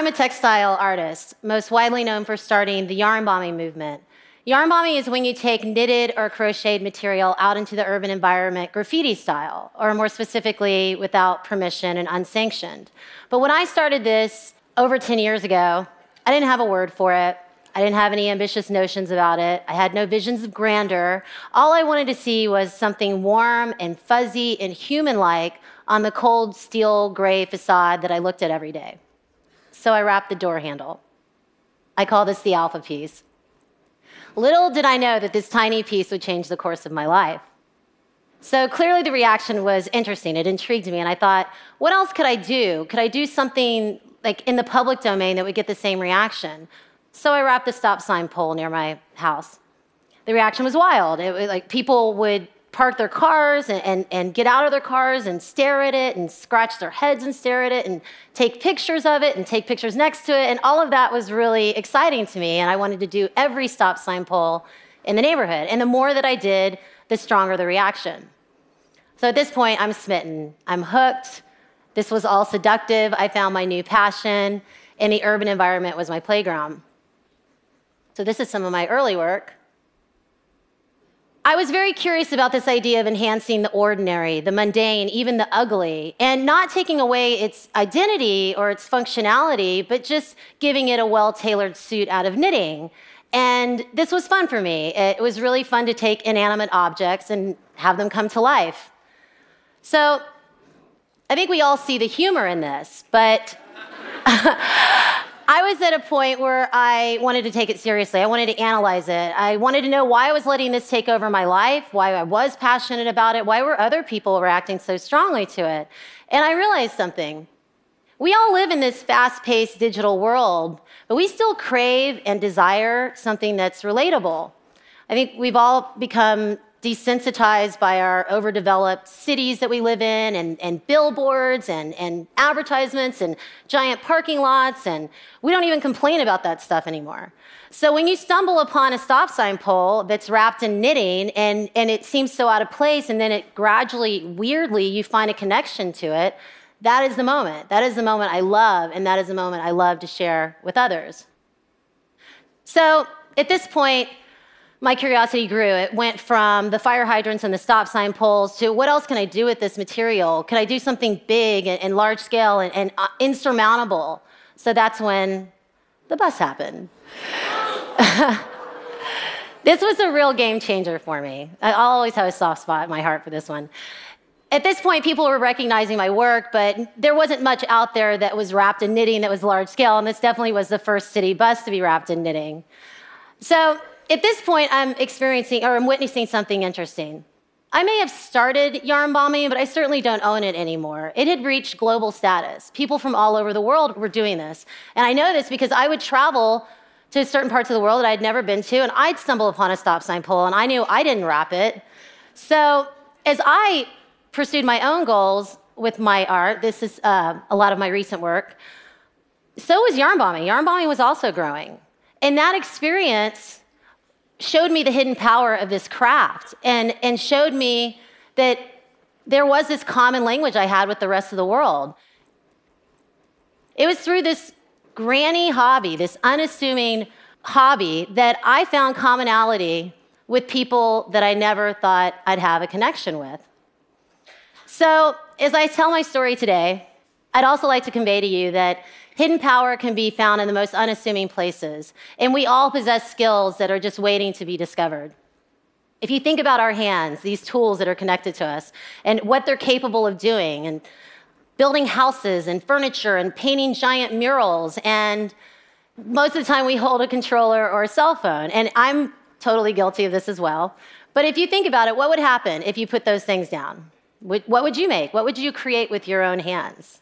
I'm a textile artist, most widely known for starting the yarn bombing movement. Yarn bombing is when you take knitted or crocheted material out into the urban environment graffiti style, or more specifically, without permission and unsanctioned. But when I started this over 10 years ago, I didn't have a word for it. I didn't have any ambitious notions about it. I had no visions of grandeur. All I wanted to see was something warm and fuzzy and human like on the cold steel gray facade that I looked at every day so I wrapped the door handle. I call this the alpha piece. Little did I know that this tiny piece would change the course of my life. So clearly, the reaction was interesting. It intrigued me. And I thought, what else could I do? Could I do something like in the public domain that would get the same reaction? So I wrapped a stop sign pole near my house. The reaction was wild. It, was like people would park their cars and, and, and, get out of their cars and stare at it and scratch their heads and stare at it and take pictures of it and take pictures next to it. And all of that was really exciting to me. And I wanted to do every stop sign pole in the neighborhood. And the more that I did, the stronger the reaction. So at this point, I'm smitten. I'm hooked. This was all seductive. I found my new passion, and the urban environment was my playground. So this is some of my early work. I was very curious about this idea of enhancing the ordinary, the mundane, even the ugly, and not taking away its identity or its functionality, but just giving it a well tailored suit out of knitting. And this was fun for me. It was really fun to take inanimate objects and have them come to life. So I think we all see the humor in this, but was at a point where I wanted to take it seriously. I wanted to analyze it. I wanted to know why I was letting this take over my life, why I was passionate about it, why were other people reacting so strongly to it. And I realized something. We all live in this fast paced digital world, but we still crave and desire something that's relatable. I think we've all become desensitized by our overdeveloped cities that we live in and, and billboards and, and advertisements and giant parking lots and we don't even complain about that stuff anymore. So when you stumble upon a stop sign pole that's wrapped in knitting and, and it seems so out of place and then it gradually weirdly you find a connection to it that is the moment. That is the moment i love and that is the moment i love to share with others. So at this point my curiosity grew. It went from the fire hydrants and the stop sign poles to what else can I do with this material? Can I do something big and, and large scale and, and uh, insurmountable? So that's when the bus happened. this was a real game changer for me. I'll always have a soft spot in my heart for this one. At this point, people were recognizing my work, but there wasn't much out there that was wrapped in knitting that was large scale, and this definitely was the first city bus to be wrapped in knitting. So at this point, I'm experiencing or I'm witnessing something interesting. I may have started yarn bombing, but I certainly don't own it anymore. It had reached global status. People from all over the world were doing this. And I know this because I would travel to certain parts of the world that I'd never been to, and I'd stumble upon a stop sign pole, and I knew I didn't wrap it. So as I pursued my own goals with my art, this is uh, a lot of my recent work, so was yarn bombing. Yarn bombing was also growing. And that experience showed me the hidden power of this craft and, and showed me that there was this common language I had with the rest of the world. It was through this granny hobby, this unassuming hobby, that I found commonality with people that I never thought I'd have a connection with. So, as I tell my story today, I'd also like to convey to you that Hidden power can be found in the most unassuming places, and we all possess skills that are just waiting to be discovered. If you think about our hands, these tools that are connected to us, and what they're capable of doing, and building houses and furniture and painting giant murals, and most of the time we hold a controller or a cell phone, and I'm totally guilty of this as well. But if you think about it, what would happen if you put those things down? What would you make? What would you create with your own hands?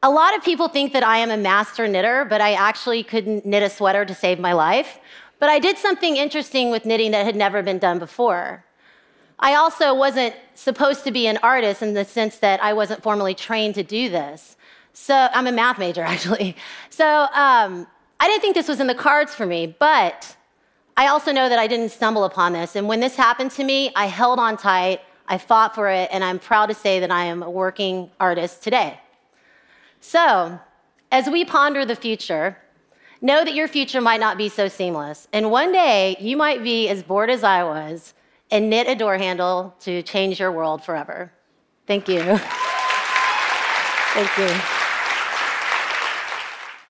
A lot of people think that I am a master knitter, but I actually couldn't knit a sweater to save my life. But I did something interesting with knitting that had never been done before. I also wasn't supposed to be an artist in the sense that I wasn't formally trained to do this. So I'm a math major, actually. So um, I didn't think this was in the cards for me, but I also know that I didn't stumble upon this. And when this happened to me, I held on tight, I fought for it, and I'm proud to say that I am a working artist today. So, as we ponder the future, know that your future might not be so seamless. And one day, you might be as bored as I was and knit a door handle to change your world forever. Thank you. Thank you.